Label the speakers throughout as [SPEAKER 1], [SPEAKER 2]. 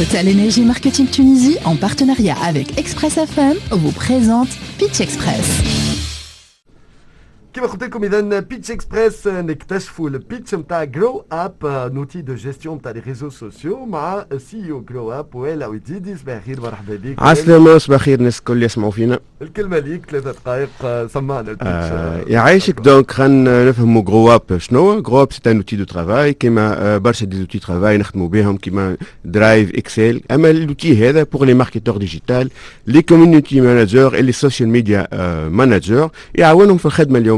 [SPEAKER 1] Total Energy Marketing Tunisie, en partenariat avec Express FM, vous présente Pitch Express.
[SPEAKER 2] كما قلت لكم اذا بيتش اكسبريس نكتشفوا البيتش نتاع جرو اب نوتي دو جيستيون نتاع لي ريزو سوسيو مع سي او جرو اب وائل عويديدي صباح الخير مرحبا بك
[SPEAKER 3] عسلامة صباح الخير الناس الكل يسمعوا فينا
[SPEAKER 2] الكلمه ليك ثلاثة دقائق سمعنا البيتش
[SPEAKER 3] آه يعيشك دونك خلينا نفهموا جرو اب شنو جرو اب سي ان اوتي دو ترافاي كيما برشا دي اوتي ترافاي نخدموا بهم كيما درايف اكسل اما الاوتي هذا بور لي ماركتور ديجيتال لي كوميونيتي مانجر اي لي سوشيال ميديا مانجر يعاونهم في الخدمه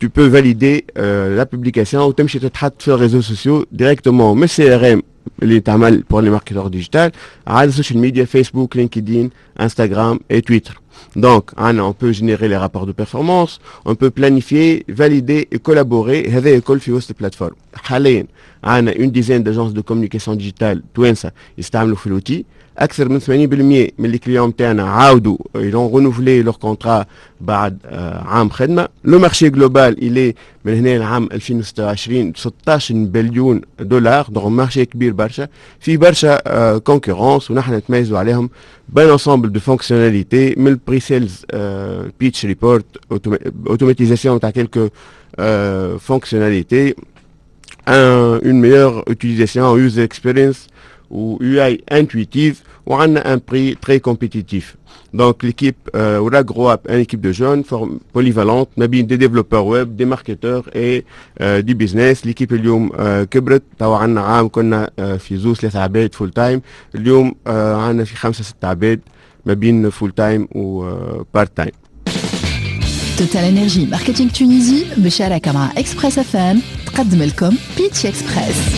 [SPEAKER 3] tu peux valider euh, la publication وتمشي تتحط في الريزو سوسيو ديريكتومون من السي ار ام اللي تعمل بور لي ماركتور ديجيتال على السوشيال ميديا فيسبوك لينكدين انستغرام et Twitter. Donc, on peut générer les rapports de performance, on peut planifier, valider et collaborer. هذا الكل في وسط البلاتفورم. حاليا عندنا une dizaine d'agences de communication digitale توانسه يستعملوا في الاوتي اكثر من 80% من اللي كليون تاعنا عاودوا يلون رونوفلي لور كونترا بعد آه عام خدمه لو مارشي جلوبال الي من هنا لعام 2026 16 بليون دولار دونك مارشي كبير برشا في برشا آه كونكورونس ونحن نتميزوا عليهم بان انسامبل دو فونكسيوناليتي من البري سيلز بيتش ريبورت اوتوماتيزاسيون تاع كيلكو فونكسيوناليتي un, une meilleure utilisation, user experience ou UI intuitive ou on a un prix très compétitif. Donc l'équipe euh, ou la GrowUp, une équipe de jeunes forme polyvalente, des développeurs web, des marketeurs et euh, du business. L'équipe اليوم كبرت تو عندنا عام كنا في زوز ثلاثة عباد فول تايم اليوم عندنا في خمسة ستة عباد ما بين فول تايم وبارت تايم.
[SPEAKER 1] توتال انرجي ماركتينج تونيزي بشراكه مع اكسبريس اف ام تقدم لكم بيتش اكسبريس